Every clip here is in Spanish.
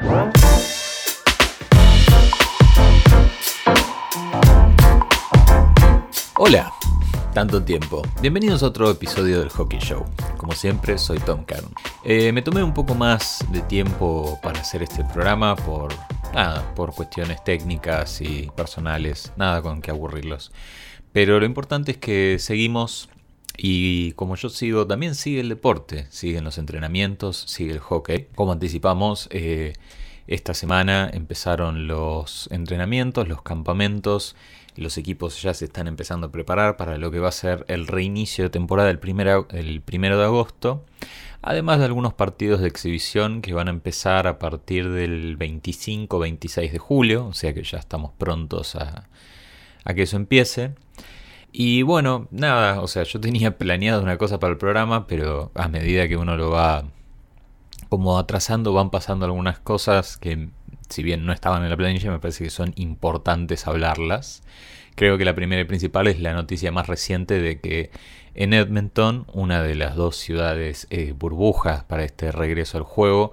Hola, tanto tiempo. Bienvenidos a otro episodio del Hockey Show. Como siempre, soy Tom Caron. Eh, me tomé un poco más de tiempo para hacer este programa por nada, por cuestiones técnicas y personales, nada con que aburrirlos. Pero lo importante es que seguimos y como yo sigo, también sigue el deporte, siguen los entrenamientos, sigue el hockey. Como anticipamos, eh, esta semana empezaron los entrenamientos, los campamentos, los equipos ya se están empezando a preparar para lo que va a ser el reinicio de temporada el primero, el primero de agosto. Además de algunos partidos de exhibición que van a empezar a partir del 25-26 de julio, o sea que ya estamos prontos a que eso empiece. Y bueno, nada, o sea, yo tenía planeado una cosa para el programa, pero a medida que uno lo va como atrasando, van pasando algunas cosas que, si bien no estaban en la planilla, me parece que son importantes hablarlas. Creo que la primera y principal es la noticia más reciente de que en Edmonton, una de las dos ciudades eh, burbujas para este regreso al juego,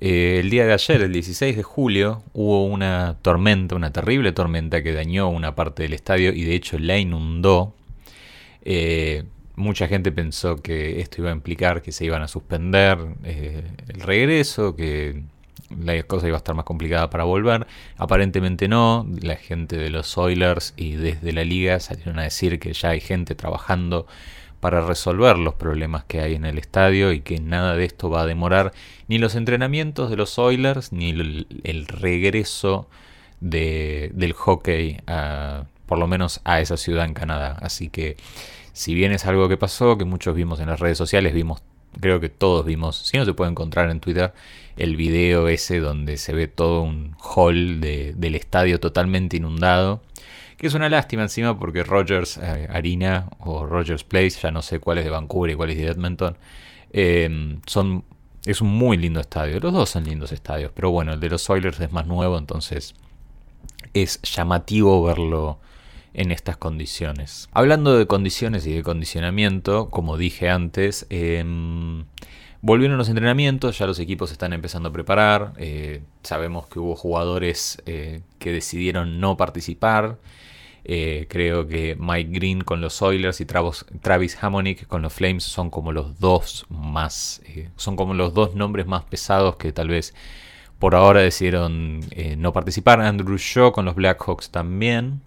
eh, el día de ayer, el 16 de julio, hubo una tormenta, una terrible tormenta que dañó una parte del estadio y de hecho la inundó. Eh, mucha gente pensó que esto iba a implicar que se iban a suspender eh, el regreso, que la cosa iba a estar más complicada para volver. Aparentemente no, la gente de los Oilers y desde la liga salieron a decir que ya hay gente trabajando para resolver los problemas que hay en el estadio y que nada de esto va a demorar ni los entrenamientos de los Oilers ni el, regreso del hockey, por lo menos a esa ciudad en Canadá. Así que si bien es algo que pasó, que muchos vimos en las redes sociales, vimos, creo que todos vimos, si no se puede encontrar en Twitter, el video ese donde se ve todo un hall del estadio totalmente inundado que es una lástima encima porque Rogers eh, Arena o Rogers Place, ya no sé cuál es de Vancouver y cuál es de Edmonton, em, son, es un muy lindo estadio. Los dos son lindos estadios, pero bueno, el de los Oilers es más nuevo, entonces es llamativo verlo en estas condiciones. Hablando de condiciones y de condicionamiento, como dije antes, eh, volvieron los entrenamientos, ya los equipos están empezando a preparar, eh, sabemos que hubo jugadores eh, que decidieron no participar, eh, creo que Mike Green con los Oilers y Travis, Travis con los Flames son como los dos más, eh, son como los dos nombres más pesados que tal vez por ahora decidieron eh, no participar. Andrew Shaw con los Blackhawks también.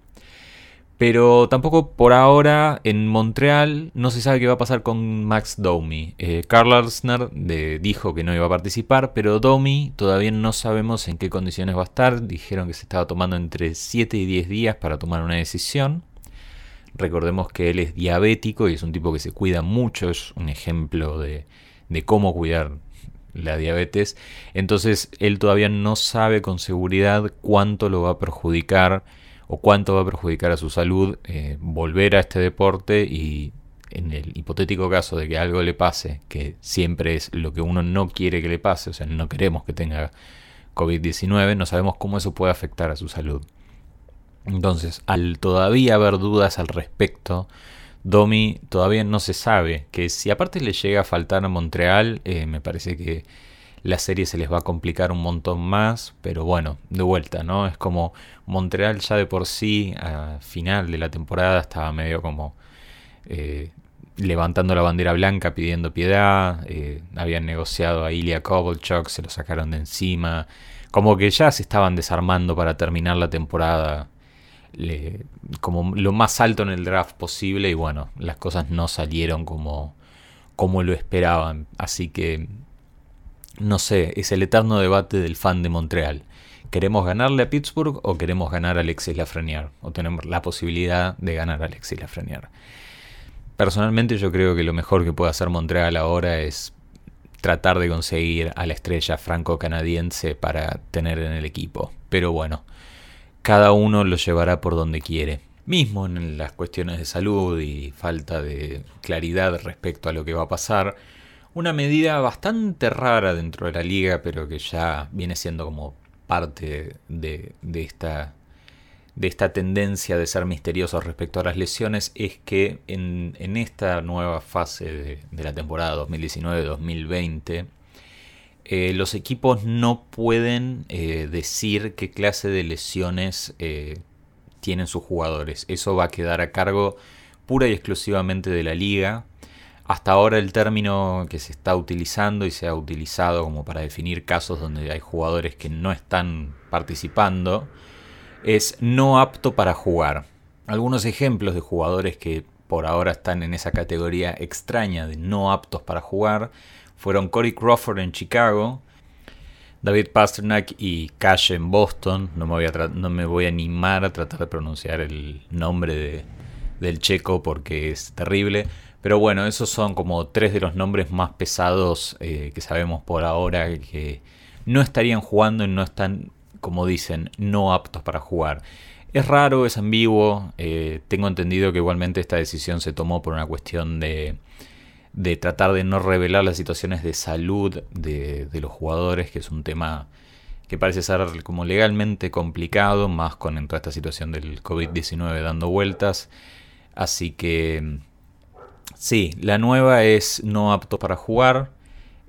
Pero tampoco por ahora en Montreal no se sabe qué va a pasar con Max Domi. Eh, Carl Arsner dijo que no iba a participar, pero Domi todavía no sabemos en qué condiciones va a estar. Dijeron que se estaba tomando entre 7 y 10 días para tomar una decisión. Recordemos que él es diabético y es un tipo que se cuida mucho, es un ejemplo de cómo cuidar la diabetes. Entonces él todavía no sabe con seguridad cuánto lo va a perjudicar o cuánto va a perjudicar a su salud eh, volver a este deporte y en el hipotético caso de que algo le pase, que siempre es lo que uno no quiere que le pase, o sea, no queremos que tenga COVID-19, no sabemos cómo eso puede afectar a su salud. Entonces, al todavía haber dudas al respecto, Domi todavía no se sabe que si aparte le llega a faltar a Montreal, eh, me parece que la serie se les va a complicar un montón más, pero bueno, de vuelta, ¿no? Es como Montreal ya de por sí, a final de la temporada, estaba medio como eh, levantando la bandera blanca, pidiendo piedad, eh, habían negociado a Ilya Kovalchuk, se lo sacaron de encima, como que ya se estaban desarmando para terminar la temporada como lo más alto en el draft posible y bueno, las cosas no salieron como, como lo esperaban, así que no sé, es el eterno debate del fan de Montreal. ¿Queremos ganarle a Pittsburgh o queremos ganar a Alexis Lafreniere? O tenemos la posibilidad de ganar a Alexis Lafreniere. Personalmente yo creo que lo mejor que puede hacer Montreal ahora es tratar de conseguir a la estrella franco-canadiense para tener en el equipo. Pero bueno, cada uno lo llevará por donde quiere. Mismo en las cuestiones de salud y falta de claridad respecto a lo que va a pasar, una medida bastante rara dentro de la liga, pero que ya viene siendo como parte de, esta, de esta tendencia de ser misteriosos respecto a las lesiones, es que en, esta nueva fase de, la temporada 2019-2020, eh, los equipos no pueden eh, decir qué clase de lesiones tienen sus jugadores. Eso va a quedar a cargo pura y exclusivamente de la liga. Hasta ahora el término que se está utilizando y se ha utilizado como para definir casos donde hay jugadores que no están participando es no apto para jugar. Algunos ejemplos de jugadores que por ahora están en esa categoría extraña de no aptos para jugar fueron Corey Crawford en Chicago, David Pasternak y Cash en Boston. No me voy a animar a tratar de pronunciar el nombre del checo porque es terrible. Pero bueno, esos son como tres de los nombres más pesados eh, que sabemos por ahora que no estarían jugando y no están, como dicen, no aptos para jugar. Es raro, es ambiguo. Eh, tengo entendido que igualmente esta decisión se tomó por una cuestión de, de tratar de no revelar las situaciones de salud de, de, los jugadores, que es un tema que parece ser como legalmente complicado, más con toda esta situación del COVID-19 dando vueltas. Así que Sí, la nueva es no apto para jugar.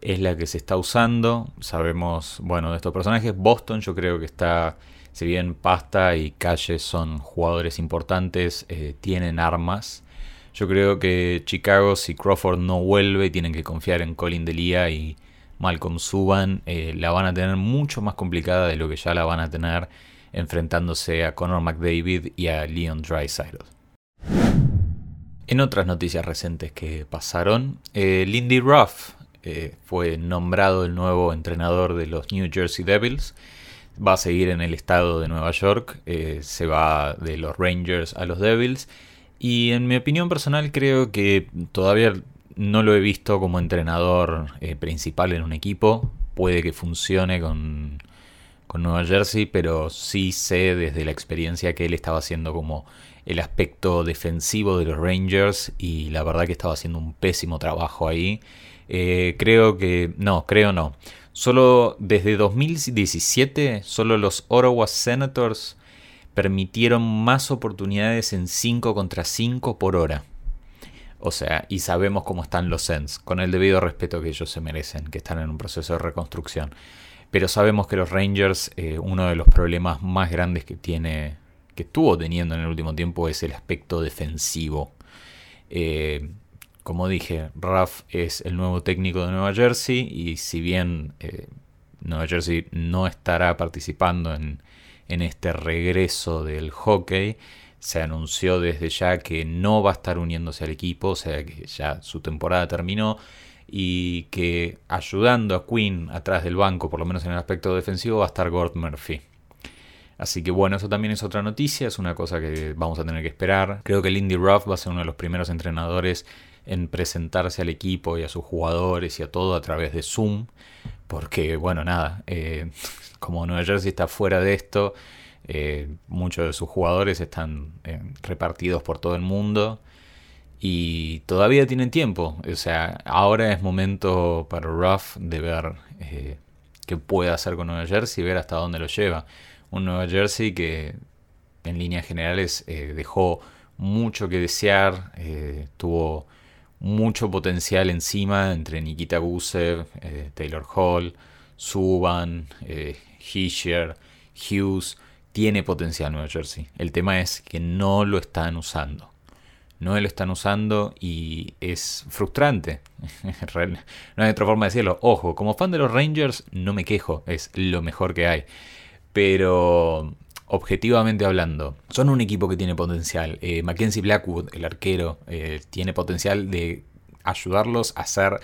Es la que se está usando. Sabemos, bueno, de estos personajes. Boston yo creo que está, si bien Pasta y Calle son jugadores importantes, eh, tienen armas. Yo creo que Chicago, si Crawford no vuelve, tienen que confiar en Colin Delia y Malcolm Suban. Eh, la van a tener mucho más complicada de lo que ya la van a tener enfrentándose a Conor McDavid y a Leon Draisaitl. En otras noticias recientes que pasaron, eh, Lindy Ruff eh, fue nombrado el nuevo entrenador de los New Jersey Devils. Va a seguir en el estado de Nueva York, eh, se va de los Rangers a los Devils. Y en mi opinión personal creo que todavía no lo he visto como entrenador principal en un equipo. Puede que funcione con, con Nueva Jersey, pero sí sé desde la experiencia que él estaba haciendo como el aspecto defensivo de los Rangers y la verdad que estaba haciendo un pésimo trabajo ahí. Eh, creo que, no, creo no. Solo desde 2017, solo los Ottawa Senators permitieron más oportunidades en 5 contra 5 por hora. O sea, y sabemos cómo están los Sens, con el debido respeto que ellos se merecen, que están en un proceso de reconstrucción. Pero sabemos que los Rangers, eh, uno de los problemas más grandes que tiene que estuvo teniendo en el último tiempo es el aspecto defensivo. Eh, como dije, Raf es el nuevo técnico de Nueva Jersey y si bien eh, Nueva Jersey no estará participando en, en, este regreso del hockey, se anunció desde ya que no va a estar uniéndose al equipo, o sea que ya su temporada terminó y que ayudando a Quinn atrás del banco, por lo menos en el aspecto defensivo, va a estar Gord Murphy. Así que bueno, eso también es otra noticia, es una cosa que vamos a tener que esperar. Creo que Lindy Ruff va a ser uno de los primeros entrenadores en presentarse al equipo y a sus jugadores y a todo a través de Zoom. Porque bueno, nada, eh, como Nueva Jersey está fuera de esto, eh, muchos de sus jugadores están eh, repartidos por todo el mundo y todavía tienen tiempo. O sea, ahora es momento para Ruff de ver qué puede hacer con Nueva Jersey y ver hasta dónde lo lleva un Nueva Jersey que en líneas generales eh, dejó mucho que desear, eh, tuvo mucho potencial encima entre Nikita Gusev, eh, Taylor Hall, Subban, Hischer, Hughes. Tiene potencial Nueva Jersey. El tema es que no lo están usando. No lo están usando y es frustrante. no hay otra forma de decirlo. Ojo, como fan de los Rangers no me quejo, es lo mejor que hay pero objetivamente hablando, son un equipo que tiene potencial. Eh, Mackenzie Blackwood, el arquero, eh, tiene potencial de ayudarlos a ser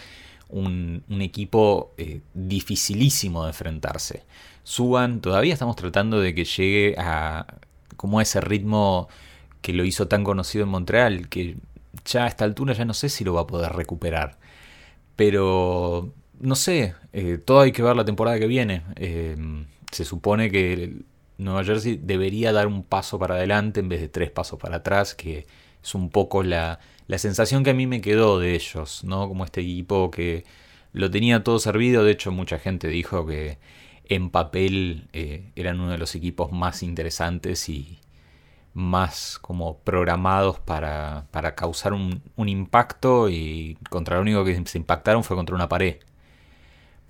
un, equipo eh, dificilísimo de enfrentarse. Suban, todavía estamos tratando de que llegue a como ese ritmo que lo hizo tan conocido en Montreal, que ya a esta altura ya no sé si lo va a poder recuperar. Pero no sé, todo hay que ver la temporada que viene se supone que Nueva Jersey debería dar un paso para adelante en vez de tres pasos para atrás, que es un poco la, la sensación que a mí me quedó de ellos, ¿no? Como este equipo que lo tenía todo servido, de hecho mucha gente dijo que en papel eh, eran uno de los equipos más interesantes y más como programados para, para causar un, un impacto. Y contra lo único que se impactaron fue contra una pared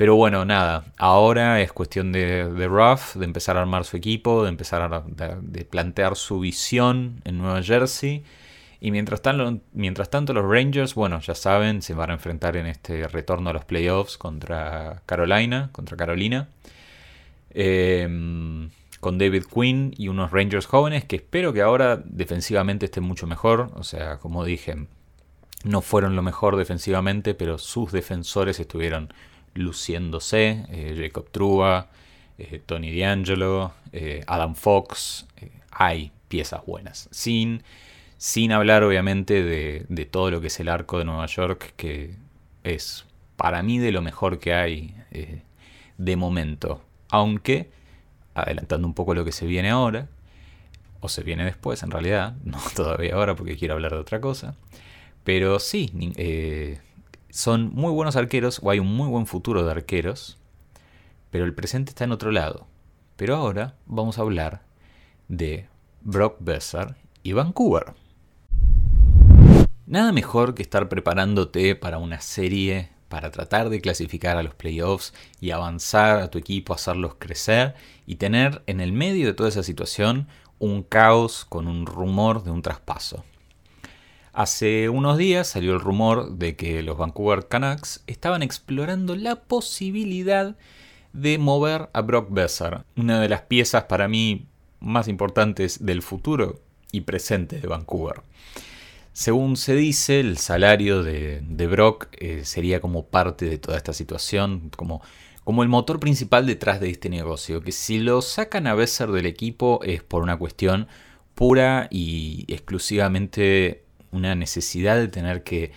Pero bueno, nada, ahora es cuestión de, de Ruff, de empezar a armar su equipo, de empezar a de plantear su visión en Nueva Jersey. Y mientras tanto, mientras tanto, los Rangers, bueno, ya saben, se van a enfrentar en este retorno a los playoffs contra Carolina, contra Carolina. Em, con David Quinn y unos Rangers jóvenes que espero que ahora defensivamente estén mucho mejor. O sea, como dije, no fueron lo mejor defensivamente, pero sus defensores estuvieron luciéndose. Eh, Jacob Truba, eh, Tony D'Angelo, eh, Adam Fox. hay piezas buenas. Sin, sin hablar, obviamente, de, de, todo lo que es el arco de Nueva York, que es para mí de lo mejor que hay de momento. Aunque, adelantando un poco lo que se viene ahora, o se viene después en realidad, no todavía ahora porque quiero hablar de otra cosa. Pero sí, son muy buenos arqueros o hay un muy buen futuro de arqueros, pero el presente está en otro lado. Pero ahora vamos a hablar de Brock Besser y Vancouver. Nada mejor que estar preparándote para una serie, para tratar de clasificar a los playoffs y avanzar a tu equipo, hacerlos crecer y tener en el medio de toda esa situación un caos con un rumor de un traspaso. Hace unos días salió el rumor de que los Vancouver Canucks estaban explorando la posibilidad de mover a Brock Besser, una de las piezas para mí más importantes del futuro y presente de Vancouver. Según se dice, el salario de, Brock eh, sería como parte de toda esta situación, como, como el motor principal detrás de este negocio, que si lo sacan a Besser del equipo es por una cuestión pura y exclusivamente una necesidad de tener que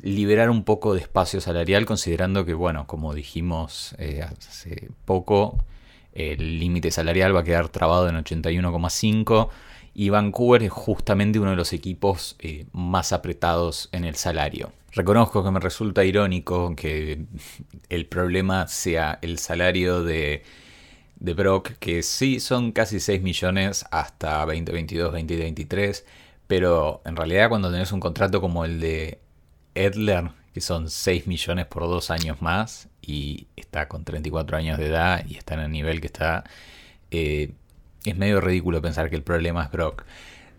liberar un poco de espacio salarial, considerando que, bueno, como dijimos eh, hace poco, el límite salarial va a quedar trabado en 81,5 y Vancouver es justamente uno de los equipos eh, más apretados en el salario. Reconozco que me resulta irónico que el problema sea el salario de, de Brock, que sí son casi 6 millones hasta 2022-2023 pero en realidad cuando tenés un contrato como el de Edler, que son 6 millones por dos años más, y está con 34 años de edad y está en el nivel que está, eh, es medio ridículo pensar que el problema es Brock.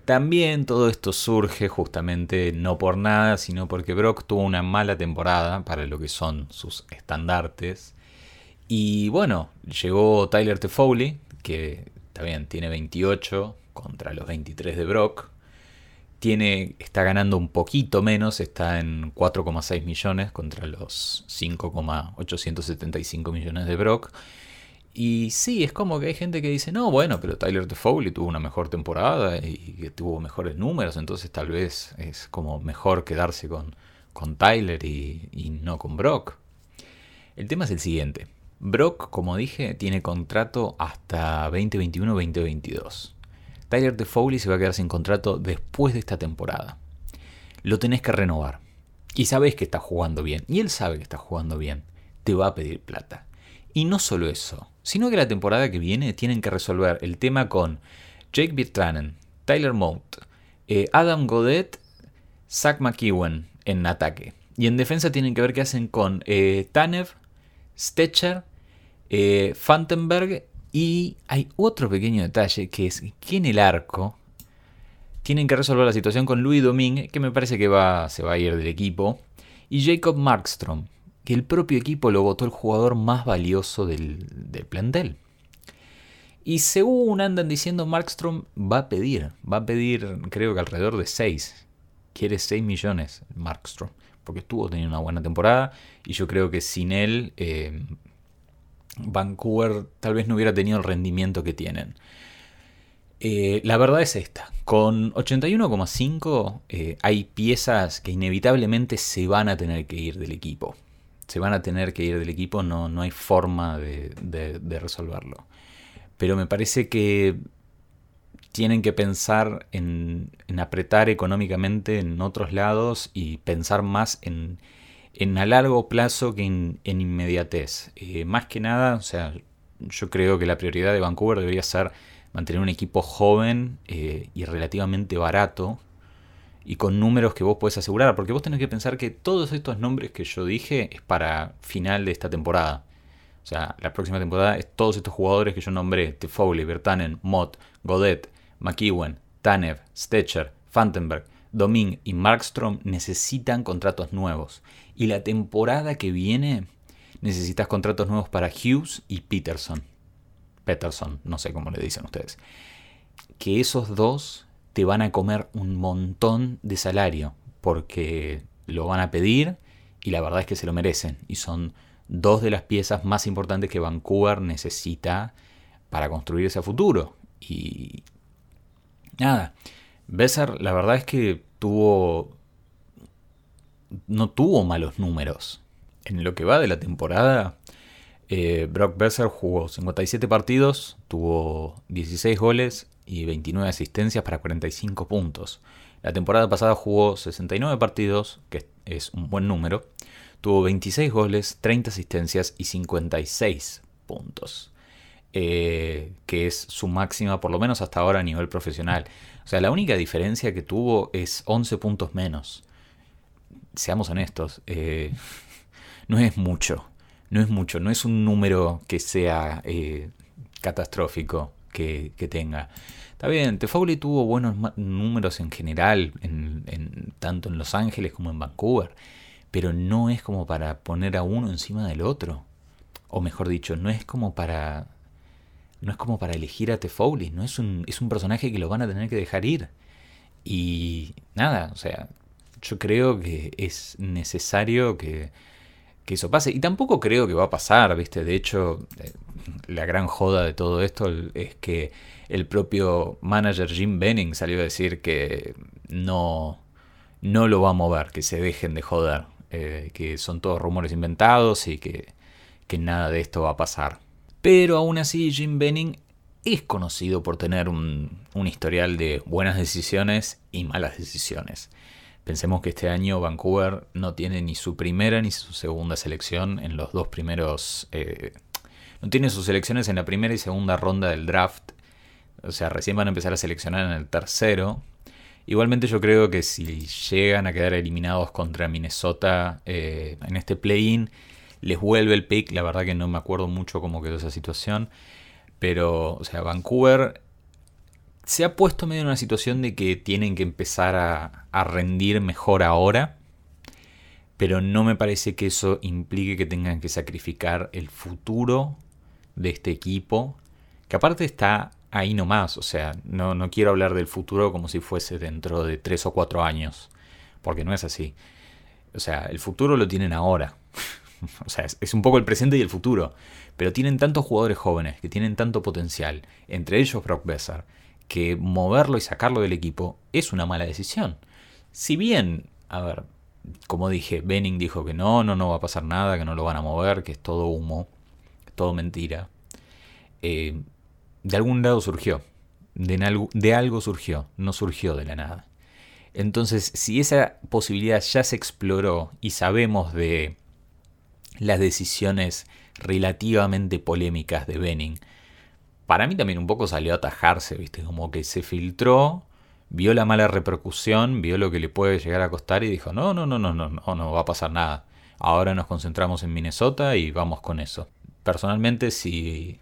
También todo esto surge justamente no por nada, sino porque Brock tuvo una mala temporada para lo que son sus estandartes. Y bueno, llegó Tyler Toffoli, que también tiene 28 contra los 23 de Brock está ganando un poquito menos, está en 4,6 millones contra los 5,875 millones de Brock. Y sí, es como que hay gente que dice, no, bueno, pero Tyler Toffoli tuvo una mejor temporada y que tuvo mejores números, entonces tal vez es como mejor quedarse con, con Tyler y, y no con Brock. El tema es el siguiente. Brock, como dije, tiene contrato hasta 2021-2022. Tyler de Foley se va a quedar sin contrato después de esta temporada. Lo tenés que renovar. Y sabés que está jugando bien. Y él sabe que está jugando bien. Te va a pedir plata. Y no solo eso, sino que la temporada que viene tienen que resolver el tema con Jake Bitranen, Tyler Mout, eh, Adam Godet, Zach McEwen en ataque. Y en defensa tienen que ver qué hacen con eh, Tanev, Stetcher, eh, Fantenberg y hay otro pequeño detalle que es que en el arco tienen que resolver la situación con Louis Domingue, que me parece que va, se va a ir del equipo, y Jacob Markstrom, que el propio equipo lo votó el jugador más valioso del, del plantel. Y según andan diciendo, Markstrom va a pedir, va a pedir creo que alrededor de 6. Quiere 6 millones Markstrom, porque estuvo teniendo una buena temporada y yo creo que sin él eh, Vancouver tal vez no hubiera tenido el rendimiento que tienen. Eh, la verdad es esta, con 81,5 eh, hay piezas que inevitablemente se van a tener que ir del equipo. Se van a tener que ir del equipo, no, no hay forma de, resolverlo. Pero me parece que tienen que pensar en apretar económicamente en otros lados y pensar más en, en a largo plazo que en, inmediatez. Eh, más que nada, o sea, yo creo que la prioridad de Vancouver debería ser mantener un equipo joven eh, y relativamente barato y con números que vos podés asegurar, porque vos tenés que pensar que todos estos nombres que yo dije es para final de esta temporada. O sea, la próxima temporada es todos estos jugadores que yo nombré, Tefoley, Bertanen, Mott, Godet, McEwen, Tanev, Stetcher, Fantenberg, Doming y Markstrom necesitan contratos nuevos. Y la temporada que viene necesitas contratos nuevos para Hughes y Peterson. Peterson, no sé cómo le dicen ustedes. Que esos dos te van a comer un montón de salario porque lo van a pedir y la verdad es que se lo merecen. Y son dos de las piezas más importantes que Vancouver necesita para construir ese futuro. Y nada, Besser la verdad es que tuvo... no tuvo malos números. En lo que va de la temporada, eh, Brock Besser jugó 57 partidos, tuvo 16 goles y 29 asistencias para 45 puntos. La temporada pasada jugó 69 partidos, que es un buen número. Tuvo 26 goles, 30 asistencias y 56 puntos. Eh, que es su máxima, por lo menos hasta ahora a nivel profesional. O sea, la única diferencia que tuvo es 11 puntos menos. Seamos honestos, eh, no es mucho. No es mucho, no es un número que sea eh, catastrófico que, tenga. Está bien, Tefauli tuvo buenos números en general, en, tanto en Los Ángeles como en Vancouver, pero no es como para poner a uno encima del otro. O mejor dicho, no es como para. No es como para elegir a Tefauli, no es un, es un personaje que lo van a tener que dejar ir. Y nada, o sea, yo creo que es necesario que que eso pase. Y tampoco creo que va a pasar, ¿viste? De hecho, eh, la gran joda de todo esto es que el propio manager Jim Benning salió a decir que no, no lo va a mover, que se dejen de joder, eh, que son todos rumores inventados y que, que nada de esto va a pasar. Pero aún así Jim Benning es conocido por tener un, historial de buenas decisiones y malas decisiones. Pensemos que este año Vancouver no tiene ni su primera ni su segunda selección en los dos primeros... Eh, no tiene sus selecciones en la primera y segunda ronda del draft. O sea, recién van a empezar a seleccionar en el tercero. Igualmente yo creo que si llegan a quedar eliminados contra Minnesota eh, en este play-in, les vuelve el pick. La verdad que no me acuerdo mucho cómo quedó esa situación. Pero, o sea, Vancouver se ha puesto medio en una situación de que tienen que empezar a, rendir mejor ahora, pero no me parece que eso implique que tengan que sacrificar el futuro de este equipo, que aparte está ahí nomás, o sea, no, no quiero hablar del futuro como si fuese dentro de tres o cuatro años, porque no es así. O sea, el futuro lo tienen ahora. o sea, es, un poco el presente y el futuro. Pero tienen tantos jugadores jóvenes que tienen tanto potencial, entre ellos Brock Besser, que moverlo y sacarlo del equipo es una mala decisión. Si bien, a ver, como dije, Benning dijo que no, no, no va a pasar nada, que no lo van a mover, que es todo humo, todo mentira. Eh, de algún lado surgió, de de algo surgió, no surgió de la nada. Entonces, si esa posibilidad ya se exploró y sabemos de las decisiones relativamente polémicas de Benning, para mí también un poco salió a atajarse, ¿viste? Como que se filtró, vio la mala repercusión, vio lo que le puede llegar a costar y dijo, no, no, no, no, no, no, no va a pasar nada. Ahora nos concentramos en Minnesota y vamos con eso. Personalmente, si,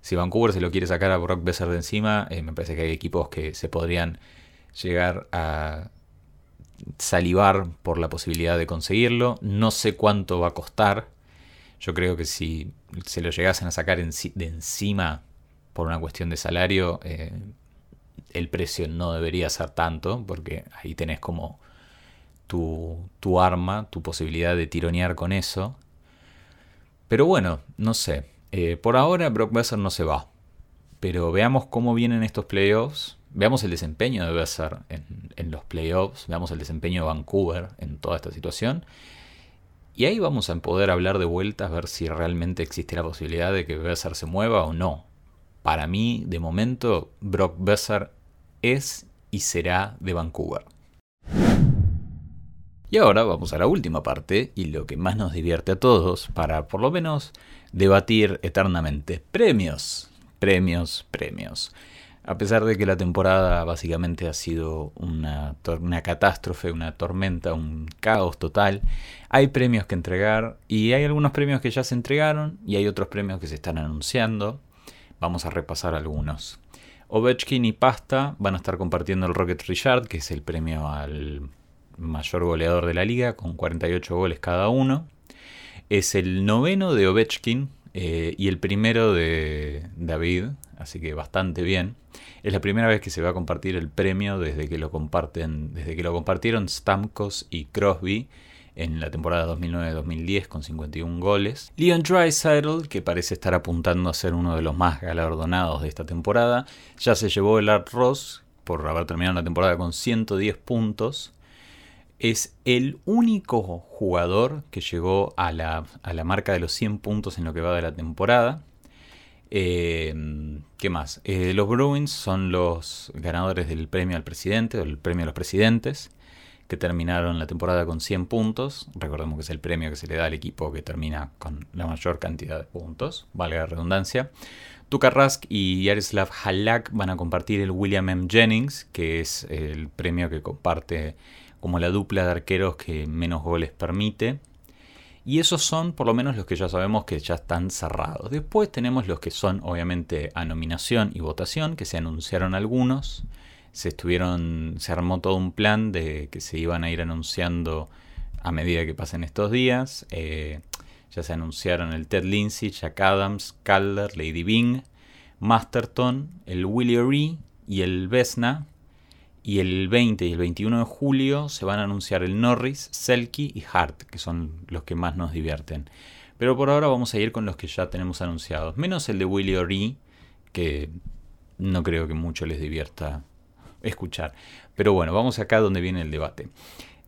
si Vancouver se lo quiere sacar a Brock Besser de encima, eh, me parece que hay equipos que se podrían llegar a salivar por la posibilidad de conseguirlo. No sé cuánto va a costar. Yo creo que si se lo llegasen a sacar de encima por una cuestión de salario, eh, el precio no debería ser tanto, porque ahí tenés como tu, tu arma, tu posibilidad de tironear con eso. Pero bueno, no sé. Eh, por ahora Brock Besser no se va. Pero veamos cómo vienen estos playoffs. Veamos el desempeño de Besser en, en, los playoffs. Veamos el desempeño de Vancouver en toda esta situación. Y ahí vamos a poder hablar de vueltas, ver si realmente existe la posibilidad de que Besser se mueva o no. Para mí, de momento, Brock Besser es y será de Vancouver. Y ahora vamos a la última parte y lo que más nos divierte a todos para por lo menos debatir eternamente. Premios, premios, premios. A pesar de que la temporada básicamente ha sido una, una, catástrofe, una tormenta, un caos total, hay premios que entregar y hay algunos premios que ya se entregaron y hay otros premios que se están anunciando. Vamos a repasar algunos. Ovechkin y Pasta van a estar compartiendo el Rocket Richard, que es el premio al mayor goleador de la liga, con 48 goles cada uno. Es el noveno de Ovechkin eh, y el primero de David, así que bastante bien. Es la primera vez que se va a compartir el premio desde que lo comparten, desde que lo compartieron Stamkos y Crosby en la temporada 2009-2010 con 51 goles. Leon Draisaitl, que parece estar apuntando a ser uno de los más galardonados de esta temporada, ya se llevó el Art Ross por haber terminado la temporada con 110 puntos. Es el único jugador que llegó a la, a la marca de los 100 puntos en lo que va de la temporada. Eh, ¿Qué más? Eh, los Bruins son los ganadores del premio al presidente, o el premio a los presidentes, que terminaron la temporada con 100 puntos. Recordemos que es el premio que se le da al equipo que termina con la mayor cantidad de puntos, valga la redundancia. Tuka Rask y Yaroslav Halak van a compartir el William M. Jennings, que es el premio que comparte como la dupla de arqueros que menos goles permite. Y esos son por lo menos los que ya sabemos que ya están cerrados. Después tenemos los que son obviamente a nominación y votación, que se anunciaron algunos. Se estuvieron, se armó todo un plan de que se iban a ir anunciando a medida que pasen estos días. Eh, ya se anunciaron el Ted Lindsay, Jack Adams, Calder, Lady Bing, Masterton, el Willie O'Ree y el Vesna, y el 20 y el 21 de julio se van a anunciar el Norris, Selkie y Hart, que son los que más nos divierten. Pero por ahora vamos a ir con los que ya tenemos anunciados. Menos el de Willie O'Ree, que no creo que mucho les divierta escuchar. Pero bueno, vamos acá donde viene el debate.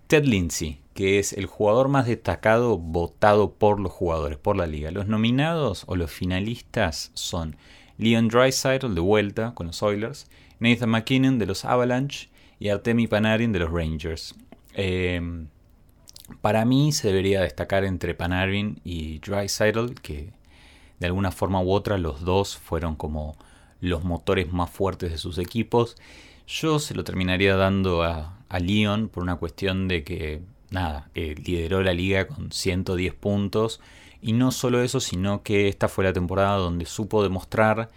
Ted Lindsay, que es el jugador más destacado votado por los jugadores, por la liga. Los nominados o los finalistas son Leon Draisaitl de vuelta con los Oilers, Nathan McKinnon de los Avalanche y Artemi Panarin de los Rangers. Em, para mí se debería destacar entre Panarin y Draisaitl, que de alguna forma u otra los dos fueron como los motores más fuertes de sus equipos. Yo se lo terminaría dando a, a Leon por una cuestión de que, nada, eh, lideró la liga con 110 puntos. Y no solo eso, sino que esta fue la temporada donde supo demostrar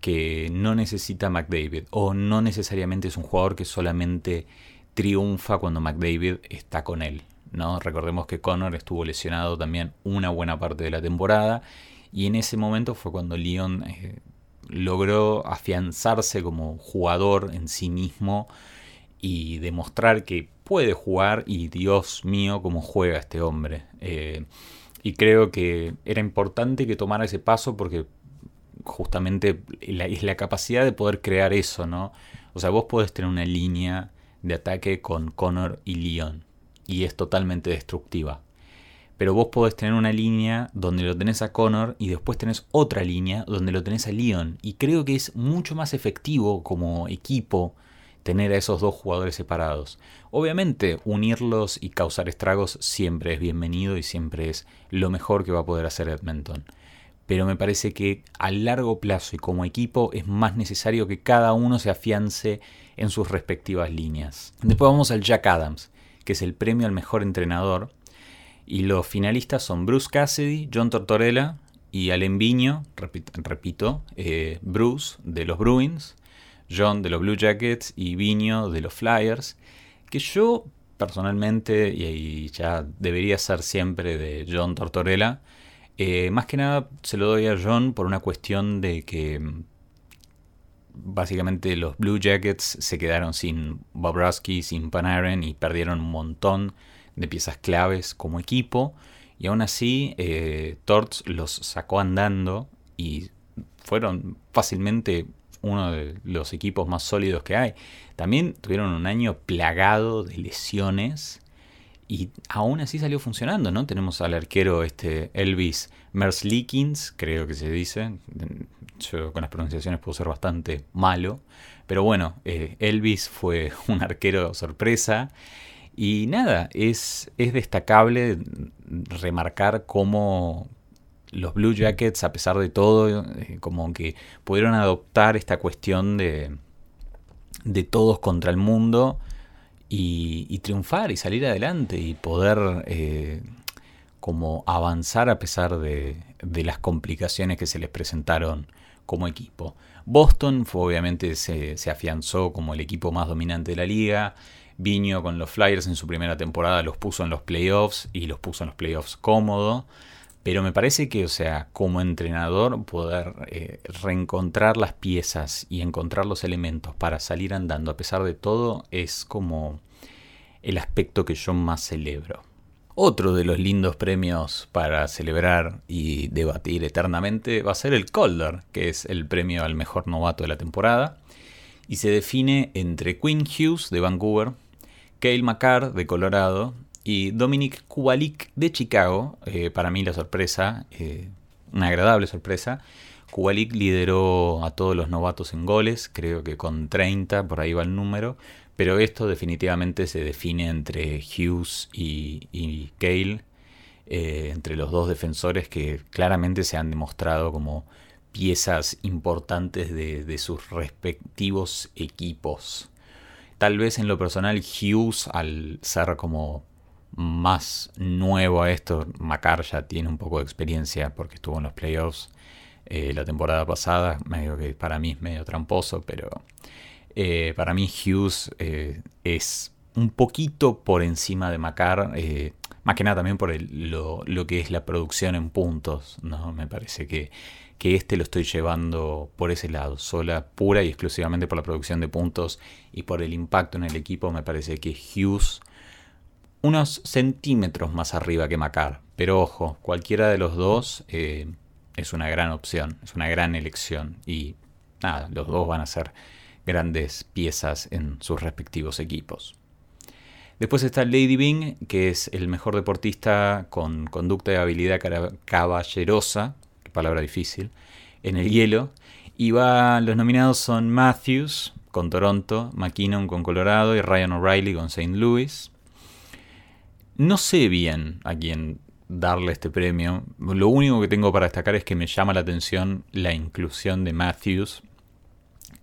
que no necesita McDavid o no necesariamente es un jugador que solamente triunfa cuando McDavid está con él. ¿no? Recordemos que Connor estuvo lesionado también una buena parte de la temporada y en ese momento fue cuando Leon eh, logró afianzarse como jugador en sí mismo y demostrar que puede jugar y Dios mío cómo juega este hombre. Eh, y creo que era importante que tomara ese paso porque justamente es la capacidad de poder crear eso, ¿no? O sea, vos podés tener una línea de ataque con Connor y Leon y es totalmente destructiva. Pero vos podés tener una línea donde lo tenés a Connor y después tenés otra línea donde lo tenés a Leon. Y creo que es mucho más efectivo como equipo tener a esos dos jugadores separados. Obviamente, unirlos y causar estragos siempre es bienvenido y siempre es lo mejor que va a poder hacer Edmonton pero me parece que a largo plazo y como equipo es más necesario que cada uno se afiance en sus respectivas líneas. Después vamos al Jack Adams, que es el premio al mejor entrenador, y los finalistas son Bruce Cassidy, John Tortorella y Allen Viño, repito, eh, Bruce de los Bruins, John de los Blue Jackets y Viño de los Flyers, que yo personalmente, y ya debería ser siempre de John Tortorella, eh, más que nada se lo doy a John por una cuestión de que mm, básicamente los Blue Jackets se quedaron sin Bobrovsky, sin Panarin y perdieron un montón de piezas claves como equipo. Y aún así, eh, Torts los sacó andando y fueron fácilmente uno de los equipos más sólidos que hay. También tuvieron un año plagado de lesiones y aún así salió funcionando, ¿no? Tenemos al arquero este Elvis Merzlikins, creo que se dice. Yo con las pronunciaciones puedo ser bastante malo. Pero bueno, eh, Elvis fue un arquero sorpresa. Y nada, es, es destacable remarcar cómo los Blue Jackets, a pesar de todo, eh, como que pudieron adoptar esta cuestión de, de todos contra el mundo y, triunfar y salir adelante y poder eh, como avanzar a pesar de, las complicaciones que se les presentaron como equipo. Boston fue, obviamente se, se afianzó como el equipo más dominante de la liga. Viño con los Flyers en su primera temporada los puso en los playoffs y los puso en los playoffs cómodo. Pero me parece que, o sea, como entrenador, poder eh, reencontrar las piezas y encontrar los elementos para salir andando a pesar de todo es como el aspecto que yo más celebro. Otro de los lindos premios para celebrar y debatir eternamente va a ser el Calder, que es el premio al mejor novato de la temporada, y se define entre Quinn Hughes de Vancouver, Cale McCarr de Colorado y Dominic Kubalik de Chicago, eh, para mí la sorpresa, eh, una agradable sorpresa. Kubalik lideró a todos los novatos en goles, creo que con 30, por ahí va el número, pero esto definitivamente se define entre Hughes y, y eh, entre los dos defensores que claramente se han demostrado como piezas importantes de sus respectivos equipos. Tal vez en lo personal Hughes, al ser como más nuevo a esto. Macar ya tiene un poco de experiencia porque estuvo en los playoffs eh, la temporada pasada. Medio que para mí es medio tramposo, pero eh, para mí Hughes eh, es un poquito por encima de Macar. más que nada también por lo, que es la producción en puntos. ¿no? Me parece que, que este lo estoy llevando por ese lado, sola, pura y exclusivamente por la producción de puntos y por el impacto en el equipo. Me parece que Hughes unos centímetros más arriba que Macar. Pero ojo, cualquiera de los dos eh, es una gran opción, es una gran elección. Y los dos van a ser grandes piezas en sus respectivos equipos. Después está Lady Bing, que es el mejor deportista con conducta y habilidad caballerosa, palabra difícil, en el hielo. Y va, los nominados son Matthews con Toronto, McKinnon con Colorado y Ryan O'Reilly con St. Louis. No sé bien a quién darle este premio. Lo único que tengo para destacar es que me llama la atención la inclusión de Matthews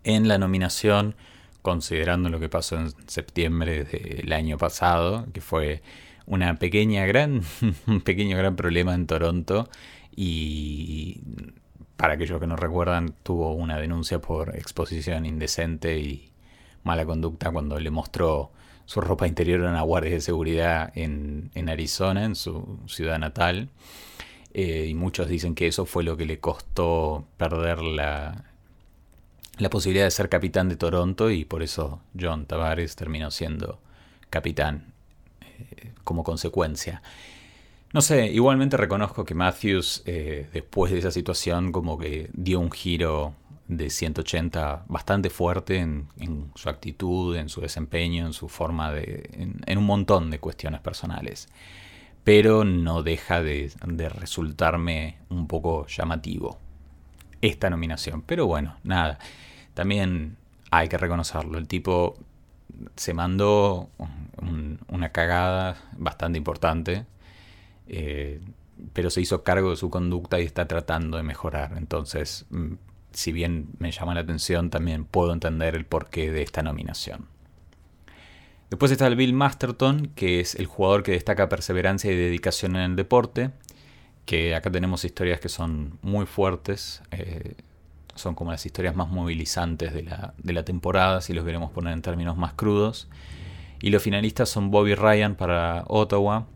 en la nominación, considerando lo que pasó en septiembre del año pasado, que fue una pequeña gran, un pequeño gran problema en Toronto y para aquellos que no recuerdan tuvo una denuncia por exposición indecente y mala conducta cuando le mostró su ropa interior a una guardia de seguridad en, Arizona, en su ciudad natal. Eh, y muchos dicen que eso fue lo que le costó perder la, la posibilidad de ser capitán de Toronto y por eso John Tavares terminó siendo capitán eh, como consecuencia. No sé, igualmente reconozco que Matthews eh, después de esa situación como que dio un giro de 180 bastante fuerte en, su actitud, en su desempeño, en su forma de... en, un montón de cuestiones personales. Pero no deja de, resultarme un poco llamativo esta nominación. Pero bueno, nada. También hay que reconocerlo. El tipo se mandó una cagada bastante importante. Eh, pero se hizo cargo de su conducta y está tratando de mejorar. Entonces, mm, si bien me llama la atención, también puedo entender el porqué de esta nominación. Después está el Bill Masterton, que es el jugador que destaca perseverancia y dedicación en el deporte, que acá tenemos historias que son muy fuertes, eh, son como las historias más movilizantes de la, de la temporada, si los queremos poner en términos más crudos. Y los finalistas son Bobby Ryan para Ottawa,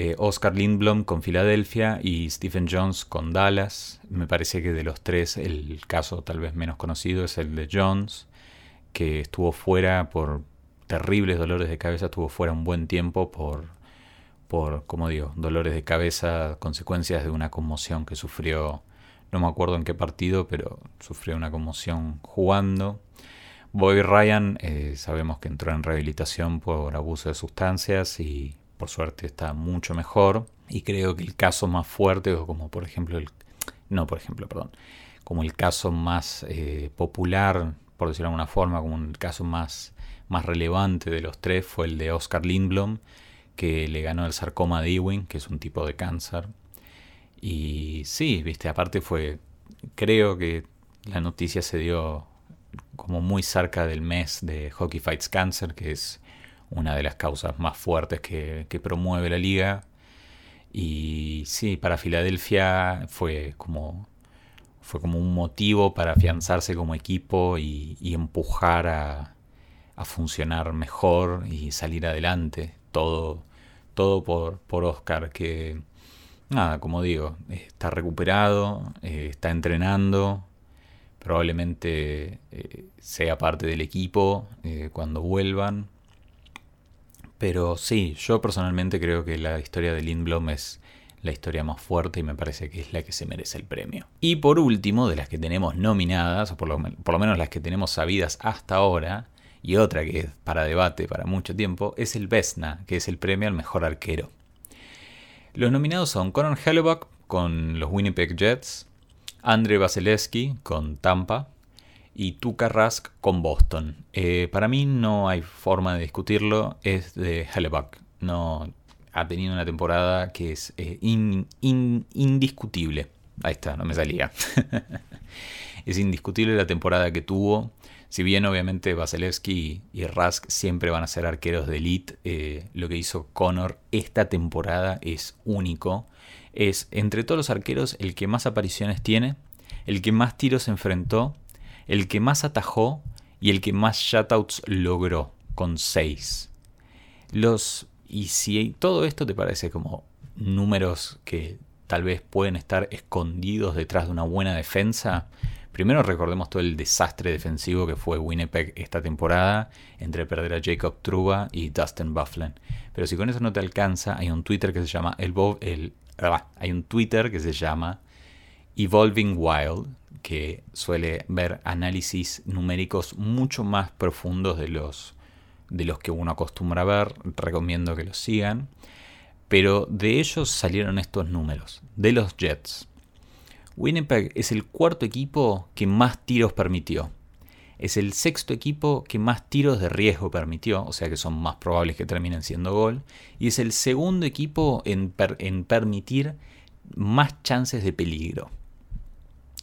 eh, Oscar Lindblom con Filadelfia y Stephen Jones con Dallas. Me parece que de los tres el caso tal vez menos conocido es el de Jones, que estuvo fuera por terribles dolores de cabeza, estuvo fuera un buen tiempo por, por como digo, dolores de cabeza, consecuencias de una conmoción que sufrió, no me acuerdo en qué partido, pero sufrió una conmoción jugando. Bobby Ryan, eh, sabemos que entró en rehabilitación por abuso de sustancias y por suerte está mucho mejor. Y creo que el caso más fuerte, o como por ejemplo el. No, por ejemplo, perdón. Como el caso más eh, popular, por decirlo de alguna forma, como el caso más, más relevante de los tres fue el de Oscar Lindblom, que le ganó el sarcoma de Ewing, que es un tipo de cáncer. Y sí, viste, aparte fue, creo que la noticia se dio como muy cerca del mes de Hockey Fights Cancer, que es una de las causas más fuertes que, promueve la liga. Y sí, para Filadelfia fue como, fue como un motivo para afianzarse como equipo y, empujar a, a, funcionar mejor y salir adelante. Todo, todo por, por Oscar, que nada, como digo, está recuperado, eh, está entrenando, probablemente eh, sea parte del equipo eh, cuando vuelvan. Pero sí, yo personalmente creo que la historia de Lindblom es la historia más fuerte y me parece que es la que se merece el premio. Y por último, de las que tenemos nominadas, o por lo, menos las que tenemos sabidas hasta ahora, y otra que es para debate para mucho tiempo, es el Vesna, que es el premio al mejor arquero. Los nominados son Conor Hellebuck con los Winnipeg Jets, Andre Vasilevsky con Tampa y Tuka Rask con Boston. Eh, para mí no hay forma de discutirlo, es de Hellebuck. No, ha tenido una temporada que es eh, indiscutible. Ahí está, no me salía. es indiscutible la temporada que tuvo. Si bien obviamente Vasilevsky y Rask siempre van a ser arqueros de elite, eh, lo que hizo Connor esta temporada es único es entre todos los arqueros el que más apariciones tiene, el que más tiros enfrentó, el que más atajó y el que más shutouts logró, con 6. Los, y si todo esto te parece como números que tal vez pueden estar escondidos detrás de una buena defensa, primero recordemos todo el desastre defensivo que fue Winnipeg esta temporada entre perder a Jacob Truba y Dustin Bufflin. Pero si con eso no te alcanza, hay un Twitter que se llama el, el hay un Twitter que se llama Evolving Wild, que suele ver análisis numéricos mucho más profundos de los, de los que uno acostumbra ver. Recomiendo que los sigan. Pero de ellos salieron estos números, de los Jets. Winnipeg es el cuarto equipo que más tiros permitió. Es el sexto equipo que más tiros de riesgo permitió, o sea que son más probables que terminen siendo gol. Y es el segundo equipo en, permitir más chances de peligro.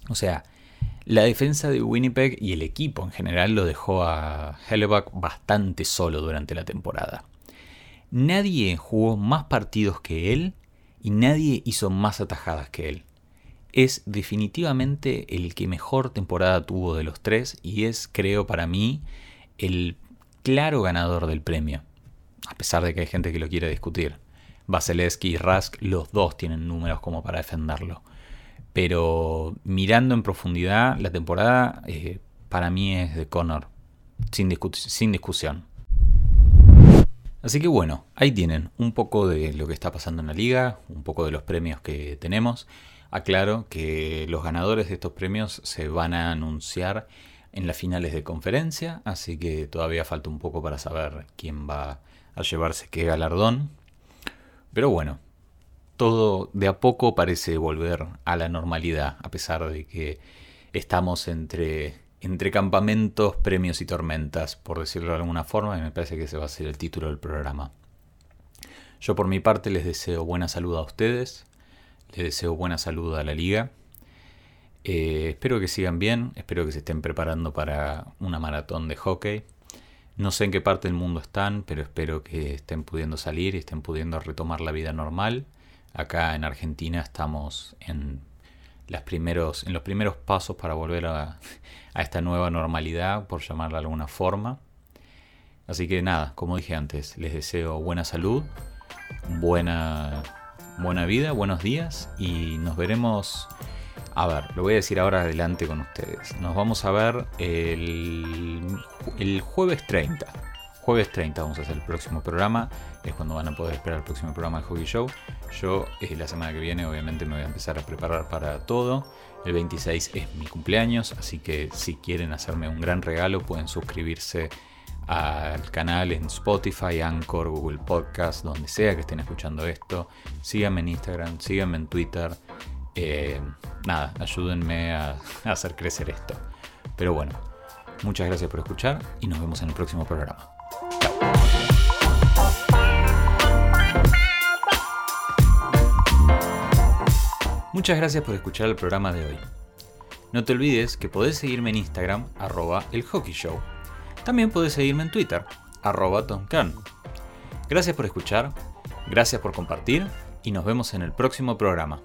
O sea, la defensa de Winnipeg y el equipo en general lo dejó a Hellebuck bastante solo durante la temporada. Nadie jugó más partidos que él y nadie hizo más atajadas que él es definitivamente el que mejor temporada tuvo de los tres y es, creo, para mí, el claro ganador del premio. A pesar de que hay gente que lo quiere discutir. Vasilevsky y Rask, los dos tienen números como para defenderlo. Pero mirando en profundidad, la temporada eh, para mí es de Connor, sin, sin discusión. Así que bueno, ahí tienen un poco de lo que está pasando en la liga, un poco de los premios que tenemos. Aclaro que los ganadores de estos premios se van a anunciar en las finales de conferencia, así que todavía falta un poco para saber quién va a llevarse qué galardón. Pero bueno, todo de a poco parece volver a la normalidad, a pesar de que estamos entre, entre campamentos, premios y tormentas, por decirlo de alguna forma, y me parece que ese va a ser el título del programa. Yo por mi parte les deseo buena salud a ustedes, les deseo buena salud a la liga. Eh, espero que sigan bien, espero que se estén preparando para una maratón de hockey. No sé en qué parte del mundo están, pero espero que estén pudiendo salir y estén pudiendo retomar la vida normal. Acá en Argentina estamos en, los primeros pasos para volver a, esta nueva normalidad, por llamarla de alguna forma. Así que nada, como dije antes, les deseo buena salud, buena vida, buenos días y nos veremos. A ver, lo voy a decir ahora adelante con ustedes. Nos vamos a ver el, el jueves 30. Jueves 30 vamos a hacer el próximo programa. Es cuando van a poder esperar el próximo programa del Hockey Show. Yo eh, la semana que viene obviamente me voy a empezar a preparar para todo. El 26 es mi cumpleaños, así que si quieren hacerme un gran regalo pueden suscribirse al canal en Spotify, Anchor, Google Podcast, donde sea que estén escuchando esto. Síganme en Instagram, síganme en Twitter. Eh, nada, ayúdenme a hacer crecer esto. Pero bueno, muchas gracias por escuchar y nos vemos en el próximo programa. Muchas gracias por escuchar el programa de hoy. No te olvides que podés seguirme en Instagram, arroba el Hockey Show. También podés seguirme en Twitter, arroba Tomcan. Gracias por escuchar, gracias por compartir y nos vemos en el próximo programa.